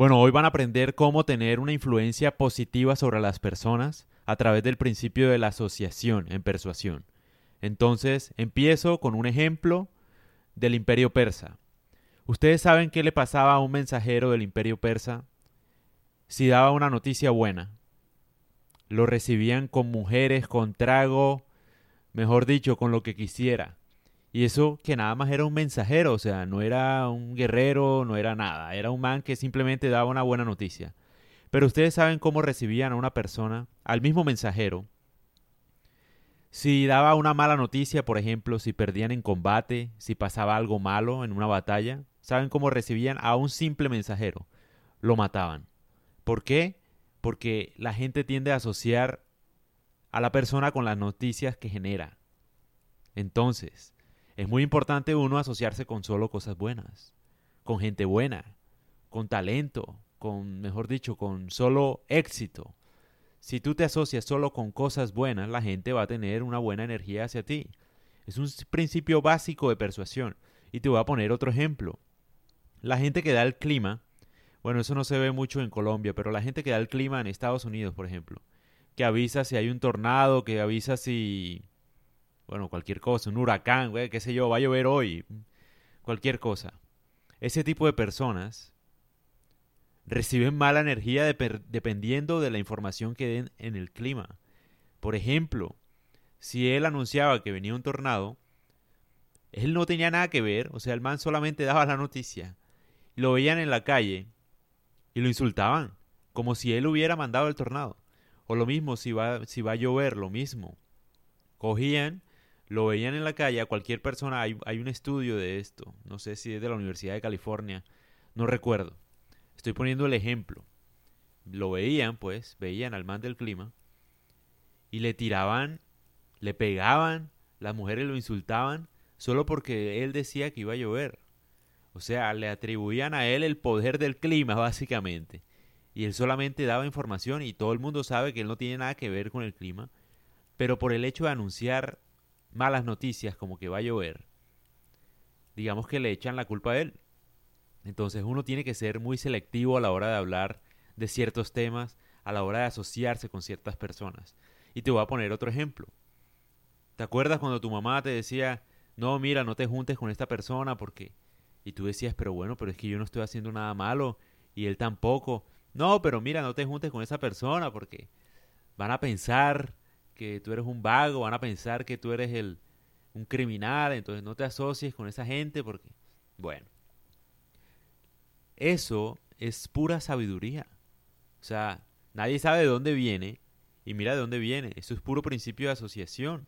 Bueno, hoy van a aprender cómo tener una influencia positiva sobre las personas a través del principio de la asociación en persuasión. Entonces, empiezo con un ejemplo del imperio persa. ¿Ustedes saben qué le pasaba a un mensajero del imperio persa si daba una noticia buena? Lo recibían con mujeres, con trago, mejor dicho, con lo que quisiera. Y eso que nada más era un mensajero, o sea, no era un guerrero, no era nada, era un man que simplemente daba una buena noticia. Pero ustedes saben cómo recibían a una persona, al mismo mensajero, si daba una mala noticia, por ejemplo, si perdían en combate, si pasaba algo malo en una batalla, ¿saben cómo recibían a un simple mensajero? Lo mataban. ¿Por qué? Porque la gente tiende a asociar a la persona con las noticias que genera. Entonces, es muy importante uno asociarse con solo cosas buenas, con gente buena, con talento, con, mejor dicho, con solo éxito. Si tú te asocias solo con cosas buenas, la gente va a tener una buena energía hacia ti. Es un principio básico de persuasión. Y te voy a poner otro ejemplo. La gente que da el clima, bueno, eso no se ve mucho en Colombia, pero la gente que da el clima en Estados Unidos, por ejemplo, que avisa si hay un tornado, que avisa si bueno, cualquier cosa, un huracán, güey, qué sé yo, va a llover hoy, cualquier cosa. Ese tipo de personas reciben mala energía dependiendo de la información que den en el clima. Por ejemplo, si él anunciaba que venía un tornado, él no tenía nada que ver, o sea, el man solamente daba la noticia. Lo veían en la calle y lo insultaban, como si él hubiera mandado el tornado. O lo mismo, si va, si va a llover, lo mismo. Cogían lo veían en la calle a cualquier persona. Hay, hay, un estudio de esto. No sé si es de la Universidad de California. No recuerdo. Estoy poniendo el ejemplo. Lo veían, pues, veían al man del clima. Y le tiraban, le pegaban, las mujeres lo insultaban, solo porque él decía que iba a llover. O sea, le atribuían a él el poder del clima, básicamente. Y él solamente daba información y todo el mundo sabe que él no tiene nada que ver con el clima. Pero por el hecho de anunciar malas noticias como que va a llover, digamos que le echan la culpa a él. Entonces uno tiene que ser muy selectivo a la hora de hablar de ciertos temas, a la hora de asociarse con ciertas personas. Y te voy a poner otro ejemplo. ¿Te acuerdas cuando tu mamá te decía, no, mira, no te juntes con esta persona porque... Y tú decías, pero bueno, pero es que yo no estoy haciendo nada malo y él tampoco. No, pero mira, no te juntes con esa persona porque van a pensar que tú eres un vago, van a pensar que tú eres el, un criminal, entonces no te asocies con esa gente porque, bueno, eso es pura sabiduría. O sea, nadie sabe de dónde viene y mira de dónde viene. Eso es puro principio de asociación.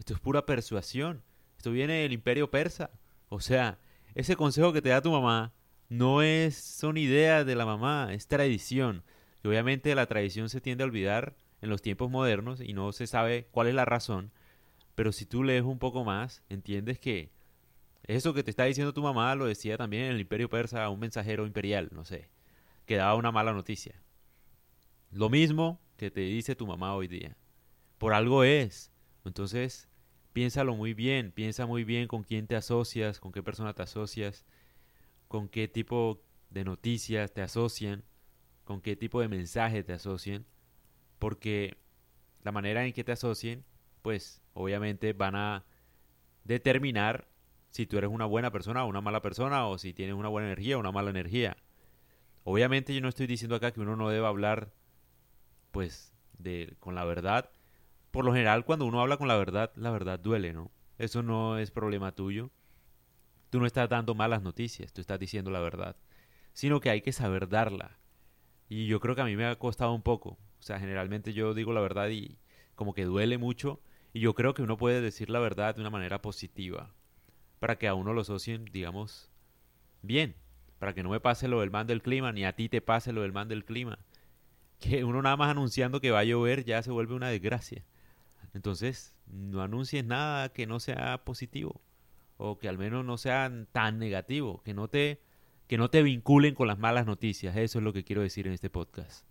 Esto es pura persuasión. Esto viene del imperio persa. O sea, ese consejo que te da tu mamá no es son ideas de la mamá, es tradición. Y obviamente la tradición se tiende a olvidar en los tiempos modernos y no se sabe cuál es la razón, pero si tú lees un poco más, entiendes que eso que te está diciendo tu mamá lo decía también en el imperio persa un mensajero imperial, no sé, que daba una mala noticia. Lo mismo que te dice tu mamá hoy día. Por algo es. Entonces, piénsalo muy bien, piensa muy bien con quién te asocias, con qué persona te asocias, con qué tipo de noticias te asocian, con qué tipo de mensaje te asocian porque la manera en que te asocien, pues obviamente van a determinar si tú eres una buena persona o una mala persona, o si tienes una buena energía o una mala energía. Obviamente yo no estoy diciendo acá que uno no deba hablar, pues, de, con la verdad. Por lo general, cuando uno habla con la verdad, la verdad duele, ¿no? Eso no es problema tuyo. Tú no estás dando malas noticias, tú estás diciendo la verdad. Sino que hay que saber darla. Y yo creo que a mí me ha costado un poco. O sea, generalmente yo digo la verdad y como que duele mucho. Y yo creo que uno puede decir la verdad de una manera positiva. Para que a uno lo asocien, digamos, bien. Para que no me pase lo del man del clima, ni a ti te pase lo del man del clima. Que uno nada más anunciando que va a llover ya se vuelve una desgracia. Entonces, no anuncies nada que no sea positivo. O que al menos no sea tan negativo. Que no te, que no te vinculen con las malas noticias. Eso es lo que quiero decir en este podcast.